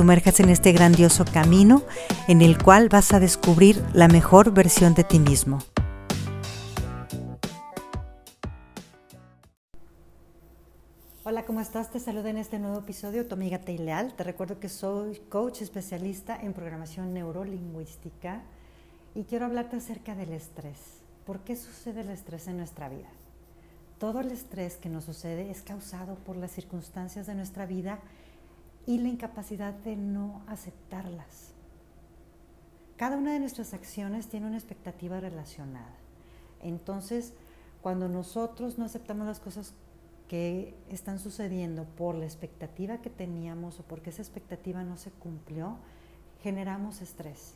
sumerjas en este grandioso camino en el cual vas a descubrir la mejor versión de ti mismo. Hola, ¿cómo estás? Te saludo en este nuevo episodio, tu amiga Teileal. Te recuerdo que soy coach especialista en programación neurolingüística y quiero hablarte acerca del estrés. ¿Por qué sucede el estrés en nuestra vida? Todo el estrés que nos sucede es causado por las circunstancias de nuestra vida y la incapacidad de no aceptarlas. Cada una de nuestras acciones tiene una expectativa relacionada. Entonces, cuando nosotros no aceptamos las cosas que están sucediendo por la expectativa que teníamos o porque esa expectativa no se cumplió, generamos estrés.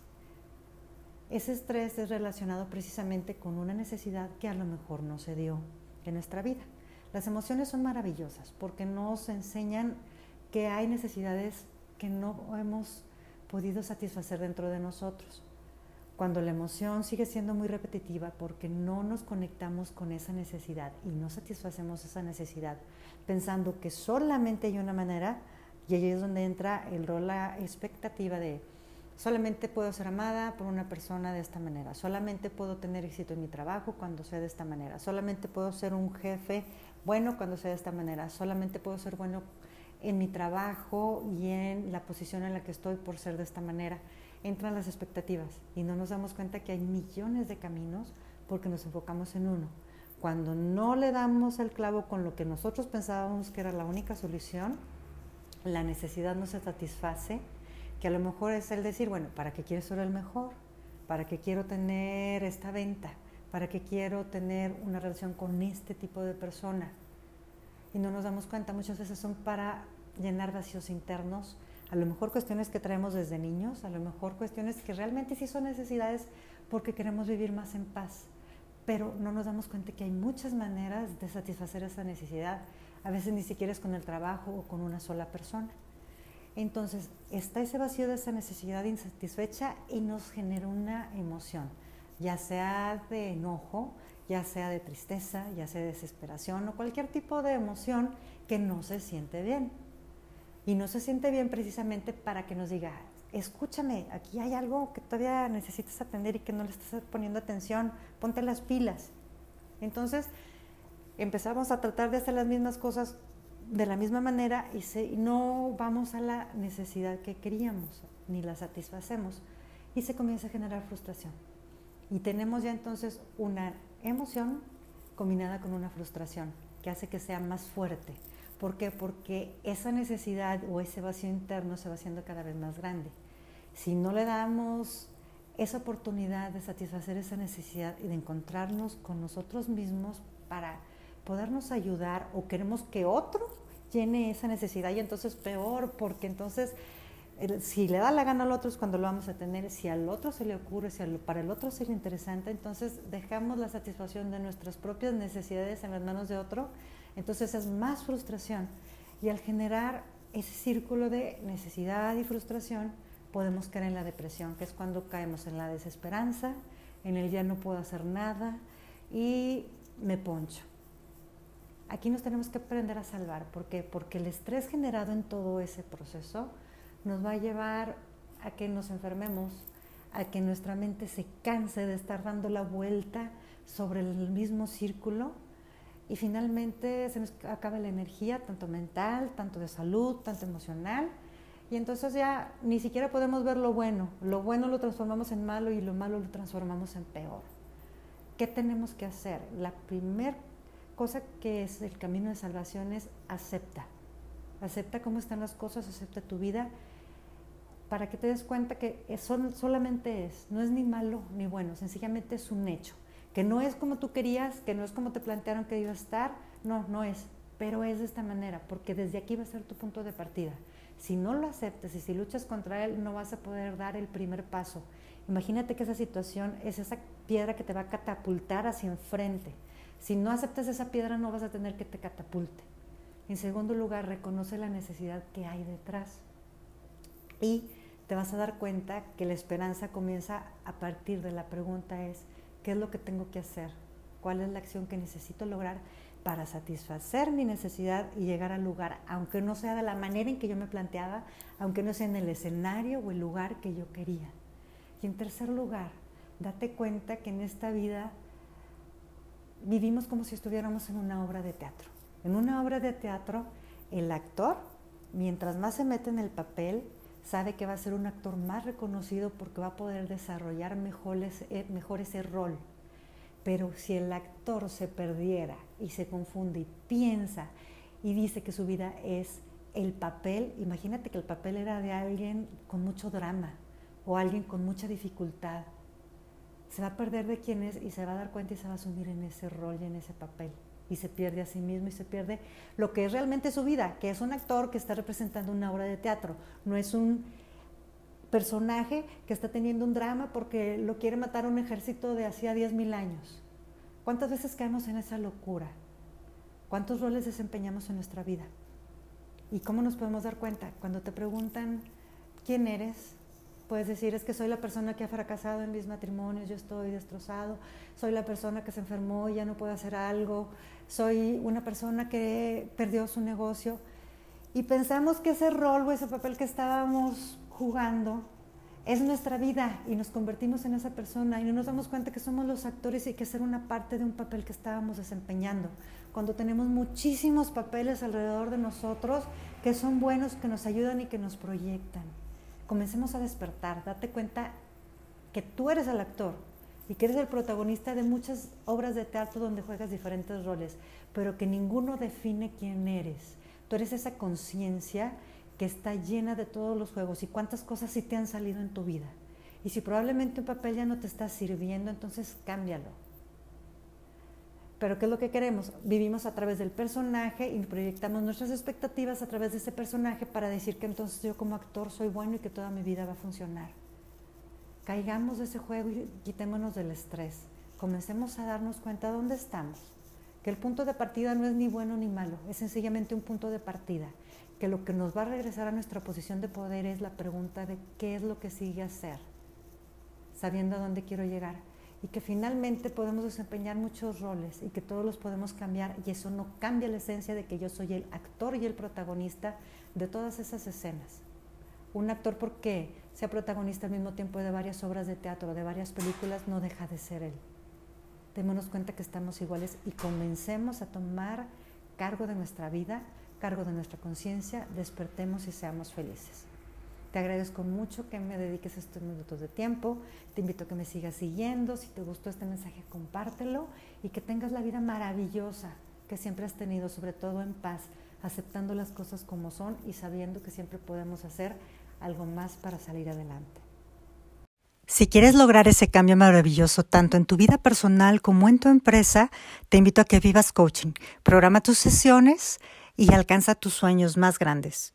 Ese estrés es relacionado precisamente con una necesidad que a lo mejor no se dio en nuestra vida. Las emociones son maravillosas porque nos enseñan que hay necesidades que no hemos podido satisfacer dentro de nosotros. Cuando la emoción sigue siendo muy repetitiva porque no nos conectamos con esa necesidad y no satisfacemos esa necesidad pensando que solamente hay una manera, y ahí es donde entra el rol, la expectativa de solamente puedo ser amada por una persona de esta manera, solamente puedo tener éxito en mi trabajo cuando sea de esta manera, solamente puedo ser un jefe bueno cuando sea de esta manera, solamente puedo ser bueno en mi trabajo y en la posición en la que estoy por ser de esta manera. Entran las expectativas y no nos damos cuenta que hay millones de caminos porque nos enfocamos en uno. Cuando no le damos el clavo con lo que nosotros pensábamos que era la única solución, la necesidad no se satisface, que a lo mejor es el decir, bueno, ¿para qué quiero ser el mejor? ¿Para qué quiero tener esta venta? ¿Para qué quiero tener una relación con este tipo de persona? Y no nos damos cuenta, muchas veces son para llenar vacíos internos, a lo mejor cuestiones que traemos desde niños, a lo mejor cuestiones que realmente sí son necesidades porque queremos vivir más en paz, pero no nos damos cuenta que hay muchas maneras de satisfacer esa necesidad, a veces ni siquiera es con el trabajo o con una sola persona. Entonces, está ese vacío de esa necesidad insatisfecha y nos genera una emoción, ya sea de enojo, ya sea de tristeza, ya sea de desesperación o cualquier tipo de emoción que no se siente bien y no se siente bien precisamente para que nos diga, escúchame, aquí hay algo que todavía necesitas atender y que no le estás poniendo atención, ponte las pilas. Entonces empezamos a tratar de hacer las mismas cosas de la misma manera y, y no vamos a la necesidad que queríamos, ni la satisfacemos, y se comienza a generar frustración. Y tenemos ya entonces una emoción combinada con una frustración que hace que sea más fuerte ¿Por qué? Porque esa necesidad o ese vacío interno se va haciendo cada vez más grande. Si no le damos esa oportunidad de satisfacer esa necesidad y de encontrarnos con nosotros mismos para podernos ayudar o queremos que otro llene esa necesidad y entonces peor, porque entonces si le da la gana al otro es cuando lo vamos a tener, si al otro se le ocurre, si para el otro sería interesante, entonces dejamos la satisfacción de nuestras propias necesidades en las manos de otro entonces es más frustración. Y al generar ese círculo de necesidad y frustración, podemos caer en la depresión, que es cuando caemos en la desesperanza, en el ya no puedo hacer nada y me poncho. Aquí nos tenemos que aprender a salvar. ¿Por qué? Porque el estrés generado en todo ese proceso nos va a llevar a que nos enfermemos, a que nuestra mente se canse de estar dando la vuelta sobre el mismo círculo y finalmente se nos acaba la energía, tanto mental, tanto de salud, tanto emocional, y entonces ya ni siquiera podemos ver lo bueno, lo bueno lo transformamos en malo y lo malo lo transformamos en peor. ¿Qué tenemos que hacer? La primera cosa que es el camino de salvación es acepta. Acepta cómo están las cosas, acepta tu vida, para que te des cuenta que son, solamente es, no es ni malo ni bueno, sencillamente es un hecho que no es como tú querías, que no es como te plantearon que iba a estar, no, no es, pero es de esta manera, porque desde aquí va a ser tu punto de partida. Si no lo aceptas y si luchas contra él, no vas a poder dar el primer paso. Imagínate que esa situación es esa piedra que te va a catapultar hacia enfrente. Si no aceptas esa piedra, no vas a tener que te catapulte. En segundo lugar, reconoce la necesidad que hay detrás. Y te vas a dar cuenta que la esperanza comienza a partir de la pregunta es, ¿qué es lo que tengo que hacer? ¿Cuál es la acción que necesito lograr para satisfacer mi necesidad y llegar al lugar, aunque no sea de la manera en que yo me planteaba, aunque no sea en el escenario o el lugar que yo quería? Y en tercer lugar, date cuenta que en esta vida vivimos como si estuviéramos en una obra de teatro. En una obra de teatro, el actor, mientras más se mete en el papel, sabe que va a ser un actor más reconocido porque va a poder desarrollar mejor ese, mejor ese rol. Pero si el actor se perdiera y se confunde y piensa y dice que su vida es el papel, imagínate que el papel era de alguien con mucho drama o alguien con mucha dificultad. Se va a perder de quién es y se va a dar cuenta y se va a sumir en ese rol y en ese papel. Y se pierde a sí mismo y se pierde lo que es realmente su vida, que es un actor que está representando una obra de teatro. No es un personaje que está teniendo un drama porque lo quiere matar un ejército de hacía 10.000 años. ¿Cuántas veces caemos en esa locura? ¿Cuántos roles desempeñamos en nuestra vida? ¿Y cómo nos podemos dar cuenta? Cuando te preguntan quién eres, Puedes decir, es que soy la persona que ha fracasado en mis matrimonios, yo estoy destrozado, soy la persona que se enfermó y ya no puede hacer algo, soy una persona que perdió su negocio. Y pensamos que ese rol o ese papel que estábamos jugando es nuestra vida y nos convertimos en esa persona y no nos damos cuenta que somos los actores y que ser una parte de un papel que estábamos desempeñando. Cuando tenemos muchísimos papeles alrededor de nosotros que son buenos, que nos ayudan y que nos proyectan comencemos a despertar, date cuenta que tú eres el actor y que eres el protagonista de muchas obras de teatro donde juegas diferentes roles, pero que ninguno define quién eres. Tú eres esa conciencia que está llena de todos los juegos y cuántas cosas sí te han salido en tu vida. Y si probablemente un papel ya no te está sirviendo, entonces cámbialo pero ¿qué es lo que queremos? Vivimos a través del personaje y proyectamos nuestras expectativas a través de ese personaje para decir que entonces yo como actor soy bueno y que toda mi vida va a funcionar. Caigamos de ese juego y quitémonos del estrés. Comencemos a darnos cuenta de dónde estamos. Que el punto de partida no es ni bueno ni malo, es sencillamente un punto de partida. Que lo que nos va a regresar a nuestra posición de poder es la pregunta de qué es lo que sigue hacer, sabiendo a dónde quiero llegar y que finalmente podemos desempeñar muchos roles y que todos los podemos cambiar y eso no cambia la esencia de que yo soy el actor y el protagonista de todas esas escenas. Un actor porque sea protagonista al mismo tiempo de varias obras de teatro de varias películas no deja de ser él. Démonos cuenta que estamos iguales y comencemos a tomar cargo de nuestra vida, cargo de nuestra conciencia, despertemos y seamos felices. Te agradezco mucho que me dediques estos minutos de tiempo. Te invito a que me sigas siguiendo. Si te gustó este mensaje, compártelo y que tengas la vida maravillosa que siempre has tenido, sobre todo en paz, aceptando las cosas como son y sabiendo que siempre podemos hacer algo más para salir adelante. Si quieres lograr ese cambio maravilloso tanto en tu vida personal como en tu empresa, te invito a que vivas coaching. Programa tus sesiones y alcanza tus sueños más grandes.